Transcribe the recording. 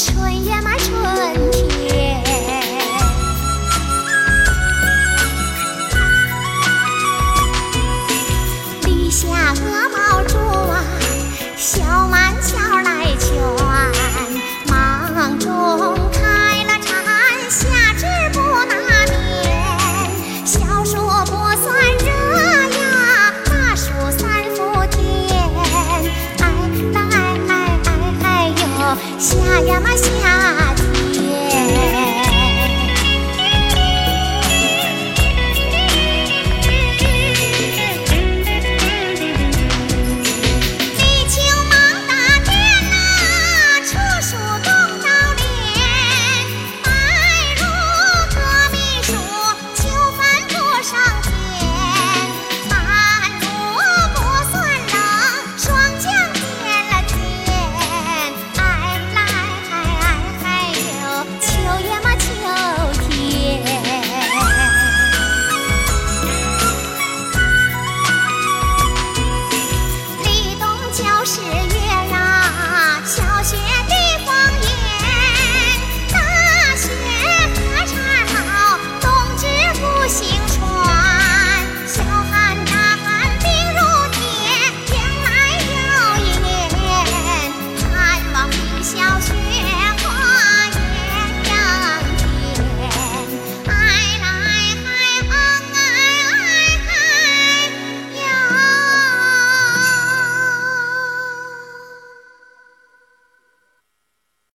春呀嘛，春。下呀嘛下地。yeah.